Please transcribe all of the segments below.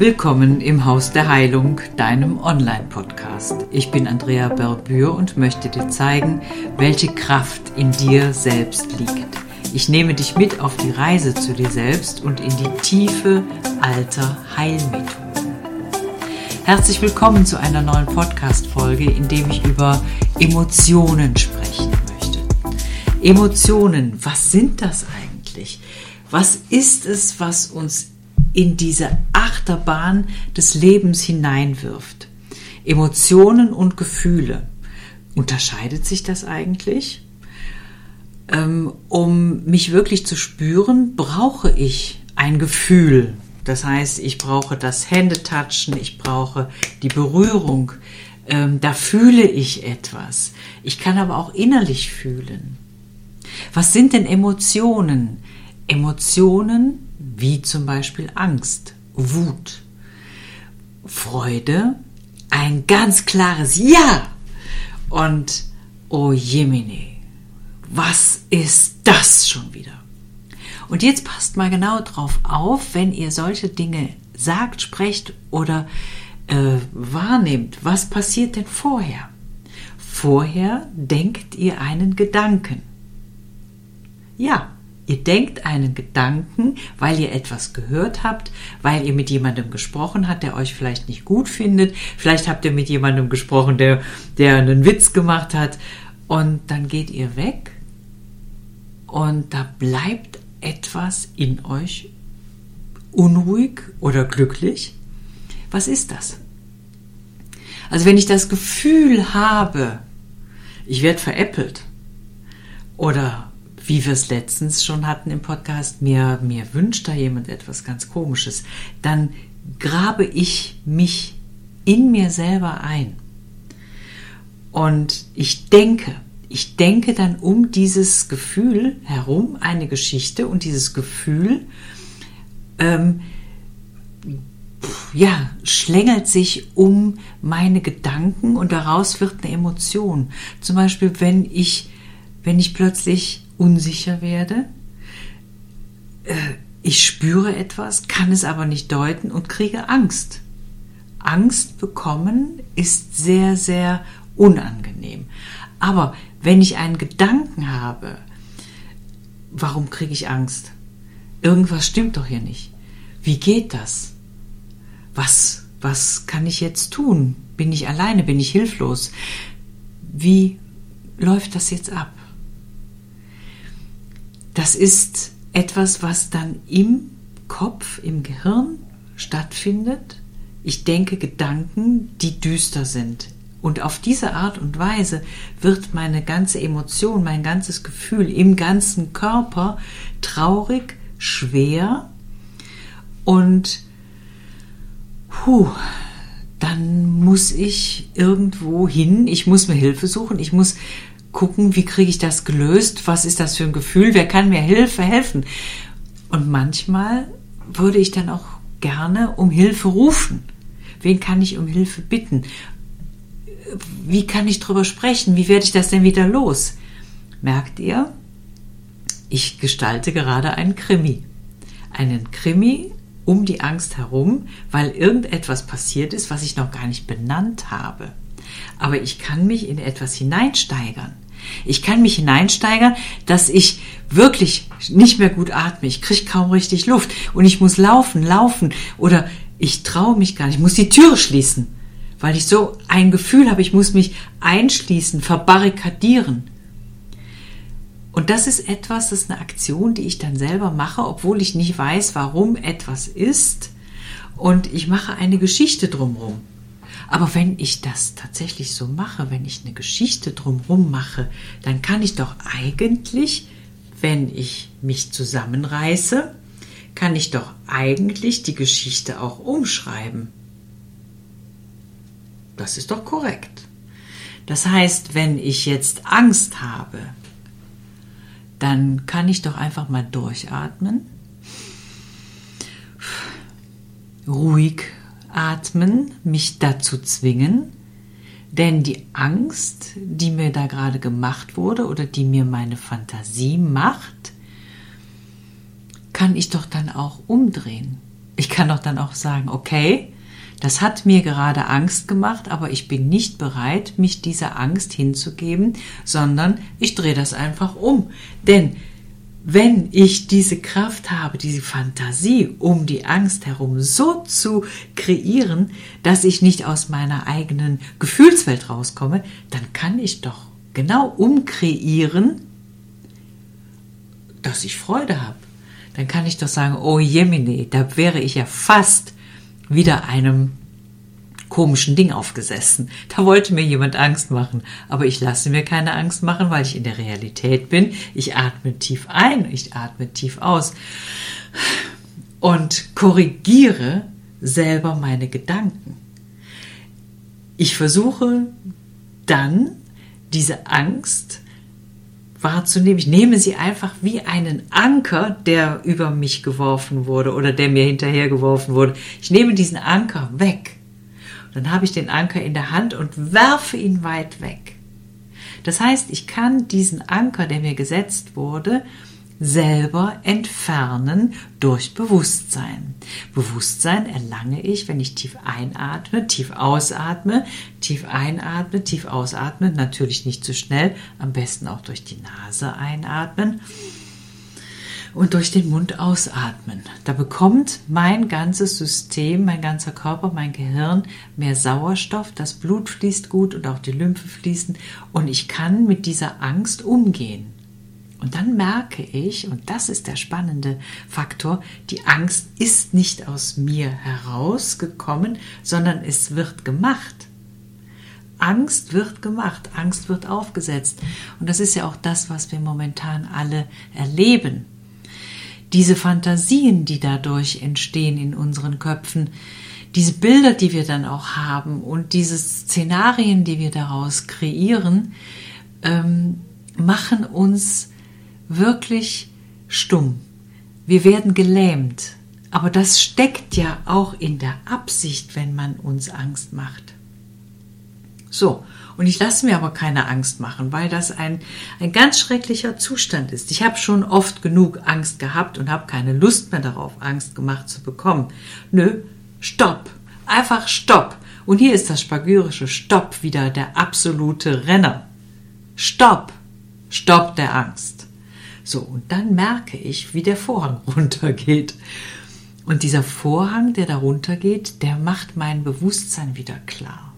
Willkommen im Haus der Heilung, deinem Online-Podcast. Ich bin Andrea Berbür und möchte dir zeigen, welche Kraft in dir selbst liegt. Ich nehme dich mit auf die Reise zu dir selbst und in die Tiefe alter Heilmethoden. Herzlich willkommen zu einer neuen Podcast-Folge, in dem ich über Emotionen sprechen möchte. Emotionen, was sind das eigentlich? Was ist es, was uns in diese Achterbahn des Lebens hineinwirft. Emotionen und Gefühle. Unterscheidet sich das eigentlich? Ähm, um mich wirklich zu spüren, brauche ich ein Gefühl. Das heißt, ich brauche das Händetatschen, ich brauche die Berührung. Ähm, da fühle ich etwas. Ich kann aber auch innerlich fühlen. Was sind denn Emotionen? Emotionen wie zum Beispiel Angst, Wut, Freude, ein ganz klares Ja und oh Jemine, was ist das schon wieder? Und jetzt passt mal genau drauf auf, wenn ihr solche Dinge sagt, sprecht oder äh, wahrnehmt. Was passiert denn vorher? Vorher denkt ihr einen Gedanken. Ja, Ihr denkt einen Gedanken, weil ihr etwas gehört habt, weil ihr mit jemandem gesprochen habt, der euch vielleicht nicht gut findet. Vielleicht habt ihr mit jemandem gesprochen, der, der einen Witz gemacht hat. Und dann geht ihr weg und da bleibt etwas in euch unruhig oder glücklich. Was ist das? Also wenn ich das Gefühl habe, ich werde veräppelt oder wie wir es letztens schon hatten im Podcast, mir, mir wünscht da jemand etwas ganz Komisches, dann grabe ich mich in mir selber ein. Und ich denke, ich denke dann um dieses Gefühl herum eine Geschichte und dieses Gefühl, ähm, ja, schlängelt sich um meine Gedanken und daraus wird eine Emotion. Zum Beispiel, wenn ich, wenn ich plötzlich unsicher werde. Äh, ich spüre etwas, kann es aber nicht deuten und kriege Angst. Angst bekommen ist sehr, sehr unangenehm. Aber wenn ich einen Gedanken habe, warum kriege ich Angst? Irgendwas stimmt doch hier nicht. Wie geht das? Was, was kann ich jetzt tun? Bin ich alleine? Bin ich hilflos? Wie läuft das jetzt ab? Das ist etwas, was dann im Kopf, im Gehirn stattfindet. Ich denke Gedanken, die düster sind. Und auf diese Art und Weise wird meine ganze Emotion, mein ganzes Gefühl im ganzen Körper traurig, schwer und puh, dann muss ich irgendwo hin, ich muss mir Hilfe suchen, ich muss gucken, wie kriege ich das gelöst, was ist das für ein Gefühl, wer kann mir Hilfe helfen. Und manchmal würde ich dann auch gerne um Hilfe rufen. Wen kann ich um Hilfe bitten? Wie kann ich drüber sprechen? Wie werde ich das denn wieder los? Merkt ihr? Ich gestalte gerade einen Krimi. Einen Krimi um die Angst herum, weil irgendetwas passiert ist, was ich noch gar nicht benannt habe aber ich kann mich in etwas hineinsteigern. Ich kann mich hineinsteigern, dass ich wirklich nicht mehr gut atme. Ich kriege kaum richtig Luft und ich muss laufen, laufen oder ich traue mich gar nicht. Ich muss die Türe schließen, weil ich so ein Gefühl habe, ich muss mich einschließen, verbarrikadieren. Und das ist etwas, das ist eine Aktion, die ich dann selber mache, obwohl ich nicht weiß, warum etwas ist. Und ich mache eine Geschichte drumherum. Aber wenn ich das tatsächlich so mache, wenn ich eine Geschichte drumherum mache, dann kann ich doch eigentlich, wenn ich mich zusammenreiße, kann ich doch eigentlich die Geschichte auch umschreiben. Das ist doch korrekt. Das heißt, wenn ich jetzt Angst habe, dann kann ich doch einfach mal durchatmen, ruhig Atmen mich dazu zwingen, denn die Angst, die mir da gerade gemacht wurde oder die mir meine Fantasie macht, kann ich doch dann auch umdrehen. Ich kann doch dann auch sagen, okay, das hat mir gerade Angst gemacht, aber ich bin nicht bereit, mich dieser Angst hinzugeben, sondern ich drehe das einfach um. Denn wenn ich diese Kraft habe, diese Fantasie um die Angst herum so zu kreieren, dass ich nicht aus meiner eigenen Gefühlswelt rauskomme, dann kann ich doch genau umkreieren, dass ich Freude habe. Dann kann ich doch sagen, oh Jemine, da wäre ich ja fast wieder einem komischen Ding aufgesessen. Da wollte mir jemand Angst machen, aber ich lasse mir keine Angst machen, weil ich in der Realität bin. Ich atme tief ein, ich atme tief aus und korrigiere selber meine Gedanken. Ich versuche dann diese Angst wahrzunehmen. Ich nehme sie einfach wie einen Anker, der über mich geworfen wurde oder der mir hinterhergeworfen wurde. Ich nehme diesen Anker weg. Dann habe ich den Anker in der Hand und werfe ihn weit weg. Das heißt, ich kann diesen Anker, der mir gesetzt wurde, selber entfernen durch Bewusstsein. Bewusstsein erlange ich, wenn ich tief einatme, tief ausatme, tief einatme, tief ausatme, natürlich nicht zu schnell, am besten auch durch die Nase einatmen und durch den Mund ausatmen. Da bekommt mein ganzes System, mein ganzer Körper, mein Gehirn mehr Sauerstoff, das Blut fließt gut und auch die Lymphe fließen und ich kann mit dieser Angst umgehen. Und dann merke ich, und das ist der spannende Faktor, die Angst ist nicht aus mir herausgekommen, sondern es wird gemacht. Angst wird gemacht, Angst wird aufgesetzt. Und das ist ja auch das, was wir momentan alle erleben. Diese Fantasien, die dadurch entstehen in unseren Köpfen, diese Bilder, die wir dann auch haben und diese Szenarien, die wir daraus kreieren, ähm, machen uns wirklich stumm. Wir werden gelähmt. Aber das steckt ja auch in der Absicht, wenn man uns Angst macht. So, und ich lasse mir aber keine Angst machen, weil das ein, ein ganz schrecklicher Zustand ist. Ich habe schon oft genug Angst gehabt und habe keine Lust mehr darauf, Angst gemacht zu bekommen. Nö, stopp. Einfach stopp. Und hier ist das spagyrische Stopp wieder der absolute Renner. Stopp. Stopp der Angst. So, und dann merke ich, wie der Vorhang runtergeht. Und dieser Vorhang, der da runtergeht, der macht mein Bewusstsein wieder klar.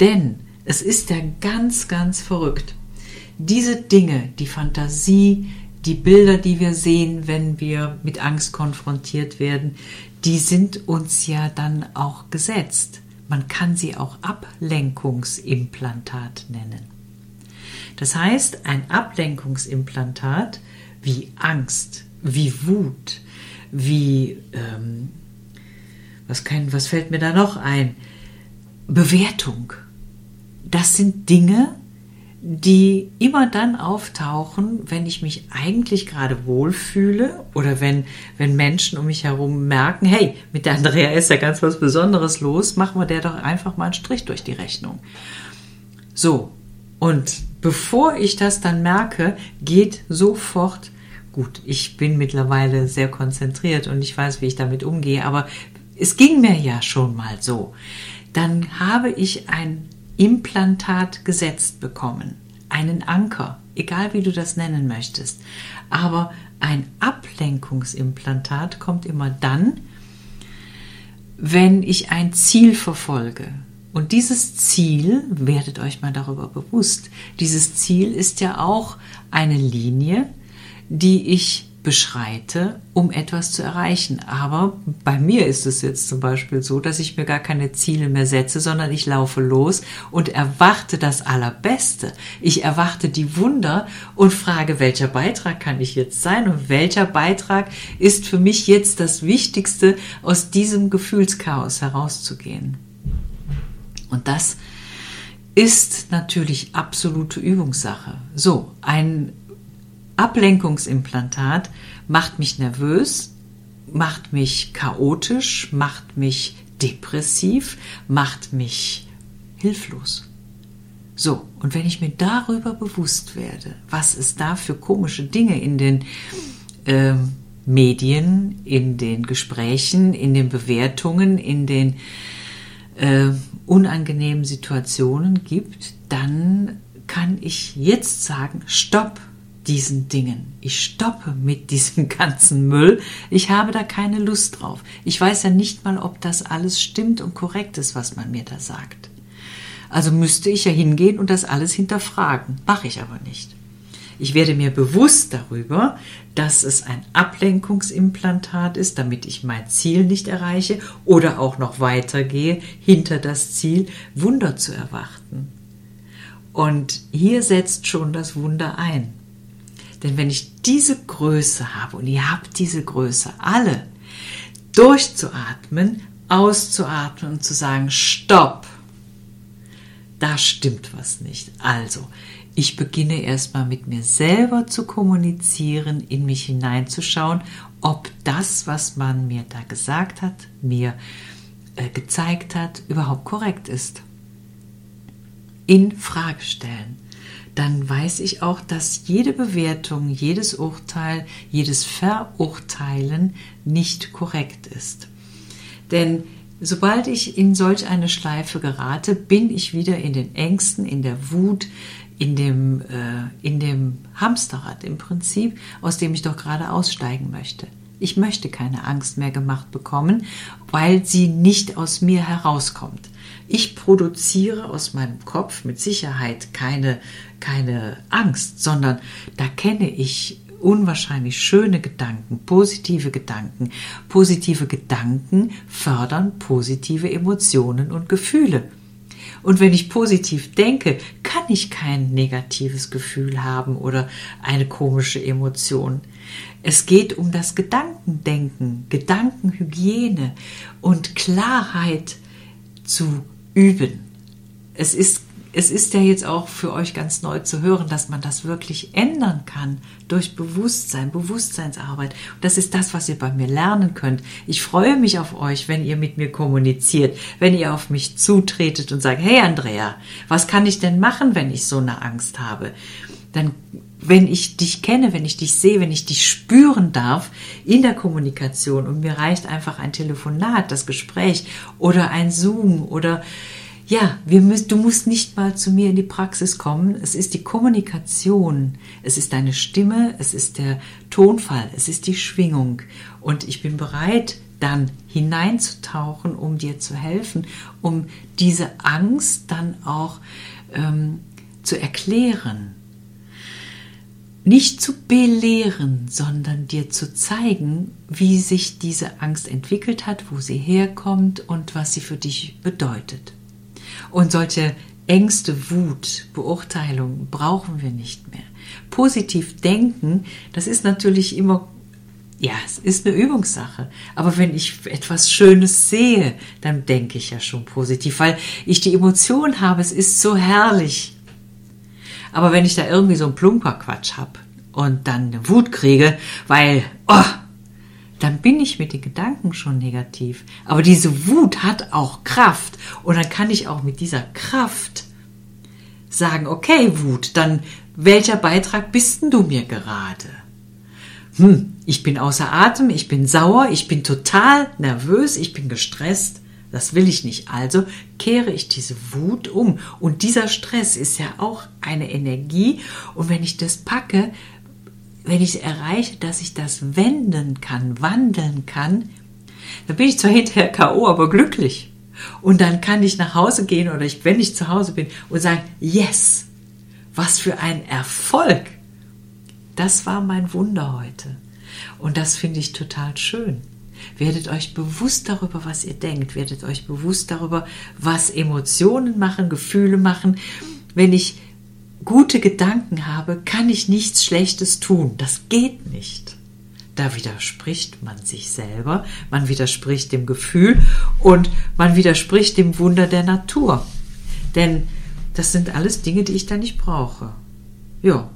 Denn es ist ja ganz, ganz verrückt. Diese Dinge, die Fantasie, die Bilder, die wir sehen, wenn wir mit Angst konfrontiert werden, die sind uns ja dann auch gesetzt. Man kann sie auch Ablenkungsimplantat nennen. Das heißt, ein Ablenkungsimplantat wie Angst, wie Wut, wie, ähm, was, kann, was fällt mir da noch ein? Bewertung. Das sind Dinge, die immer dann auftauchen, wenn ich mich eigentlich gerade wohlfühle oder wenn, wenn Menschen um mich herum merken, hey, mit der Andrea ist ja ganz was Besonderes los, machen wir der doch einfach mal einen Strich durch die Rechnung. So, und bevor ich das dann merke, geht sofort, gut, ich bin mittlerweile sehr konzentriert und ich weiß, wie ich damit umgehe, aber es ging mir ja schon mal so. Dann habe ich ein Implantat gesetzt bekommen, einen Anker, egal wie du das nennen möchtest. Aber ein Ablenkungsimplantat kommt immer dann, wenn ich ein Ziel verfolge. Und dieses Ziel, werdet euch mal darüber bewusst, dieses Ziel ist ja auch eine Linie, die ich beschreite, um etwas zu erreichen. Aber bei mir ist es jetzt zum Beispiel so, dass ich mir gar keine Ziele mehr setze, sondern ich laufe los und erwarte das Allerbeste. Ich erwarte die Wunder und frage, welcher Beitrag kann ich jetzt sein und welcher Beitrag ist für mich jetzt das Wichtigste, aus diesem Gefühlschaos herauszugehen. Und das ist natürlich absolute Übungssache. So, ein Ablenkungsimplantat macht mich nervös, macht mich chaotisch, macht mich depressiv, macht mich hilflos. So, und wenn ich mir darüber bewusst werde, was es da für komische Dinge in den, äh, Medien, in den Gesprächen, in den Bewertungen, in den äh, unangenehmen Situationen gibt, dann kann ich jetzt sagen, stopp diesen Dingen. Ich stoppe mit diesem ganzen Müll. Ich habe da keine Lust drauf. Ich weiß ja nicht mal, ob das alles stimmt und korrekt ist, was man mir da sagt. Also müsste ich ja hingehen und das alles hinterfragen. Mache ich aber nicht. Ich werde mir bewusst darüber, dass es ein Ablenkungsimplantat ist, damit ich mein Ziel nicht erreiche oder auch noch weitergehe hinter das Ziel, Wunder zu erwarten. Und hier setzt schon das Wunder ein. Denn wenn ich diese Größe habe, und ihr habt diese Größe alle, durchzuatmen, auszuatmen und zu sagen, stopp, da stimmt was nicht. Also, ich beginne erstmal mit mir selber zu kommunizieren, in mich hineinzuschauen, ob das, was man mir da gesagt hat, mir äh, gezeigt hat, überhaupt korrekt ist. In Frage stellen. Dann weiß ich auch, dass jede Bewertung, jedes Urteil, jedes Verurteilen nicht korrekt ist. Denn sobald ich in solch eine Schleife gerate, bin ich wieder in den Ängsten, in der Wut, in dem, äh, in dem Hamsterrad im Prinzip, aus dem ich doch gerade aussteigen möchte. Ich möchte keine Angst mehr gemacht bekommen, weil sie nicht aus mir herauskommt. Ich produziere aus meinem Kopf mit Sicherheit keine, keine Angst, sondern da kenne ich unwahrscheinlich schöne Gedanken, positive Gedanken. Positive Gedanken fördern positive Emotionen und Gefühle. Und wenn ich positiv denke, kann ich kein negatives Gefühl haben oder eine komische Emotion. Es geht um das Gedankendenken, Gedankenhygiene und Klarheit zu üben. Es ist es ist ja jetzt auch für euch ganz neu zu hören, dass man das wirklich ändern kann durch Bewusstsein, Bewusstseinsarbeit. Und das ist das, was ihr bei mir lernen könnt. Ich freue mich auf euch, wenn ihr mit mir kommuniziert, wenn ihr auf mich zutretet und sagt, hey Andrea, was kann ich denn machen, wenn ich so eine Angst habe? Dann wenn ich dich kenne, wenn ich dich sehe, wenn ich dich spüren darf in der Kommunikation und mir reicht einfach ein Telefonat, das Gespräch oder ein Zoom oder ja, wir müssen, du musst nicht mal zu mir in die Praxis kommen. Es ist die Kommunikation, es ist deine Stimme, es ist der Tonfall, es ist die Schwingung. Und ich bin bereit, dann hineinzutauchen, um dir zu helfen, um diese Angst dann auch ähm, zu erklären. Nicht zu belehren, sondern dir zu zeigen, wie sich diese Angst entwickelt hat, wo sie herkommt und was sie für dich bedeutet. Und solche Ängste, Wut, Beurteilung brauchen wir nicht mehr. Positiv denken, das ist natürlich immer, ja, es ist eine Übungssache. Aber wenn ich etwas Schönes sehe, dann denke ich ja schon positiv, weil ich die Emotion habe, es ist so herrlich. Aber wenn ich da irgendwie so einen Plumperquatsch habe und dann eine Wut kriege, weil, oh, dann bin ich mit den Gedanken schon negativ. Aber diese Wut hat auch Kraft. Und dann kann ich auch mit dieser Kraft sagen, okay, Wut, dann welcher Beitrag bist denn du mir gerade? Hm, ich bin außer Atem, ich bin sauer, ich bin total nervös, ich bin gestresst. Das will ich nicht. Also kehre ich diese Wut um. Und dieser Stress ist ja auch eine Energie. Und wenn ich das packe, wenn ich erreiche, dass ich das wenden kann, wandeln kann, dann bin ich zwar hinterher K.O., aber glücklich. Und dann kann ich nach Hause gehen oder ich, wenn ich zu Hause bin und sagen, yes, was für ein Erfolg. Das war mein Wunder heute. Und das finde ich total schön. Werdet euch bewusst darüber, was ihr denkt. Werdet euch bewusst darüber, was Emotionen machen, Gefühle machen. Wenn ich gute Gedanken habe, kann ich nichts Schlechtes tun. Das geht nicht. Da widerspricht man sich selber, man widerspricht dem Gefühl und man widerspricht dem Wunder der Natur. Denn das sind alles Dinge, die ich da nicht brauche. Ja.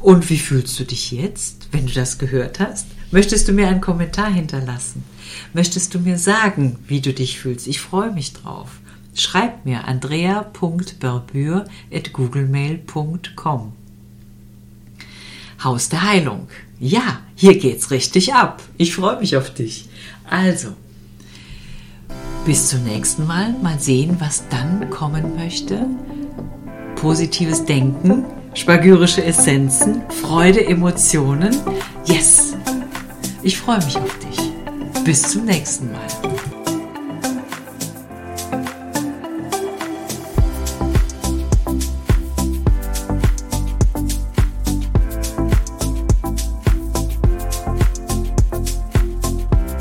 Und wie fühlst du dich jetzt, wenn du das gehört hast? Möchtest du mir einen Kommentar hinterlassen? Möchtest du mir sagen, wie du dich fühlst? Ich freue mich drauf. Schreib mir andrea.berbür.googlemail.com. Haus der Heilung. Ja, hier geht's richtig ab. Ich freue mich auf dich. Also, bis zum nächsten Mal. Mal sehen, was dann kommen möchte. Positives Denken, spagyrische Essenzen, Freude, Emotionen. Yes! Ich freue mich auf dich. Bis zum nächsten Mal.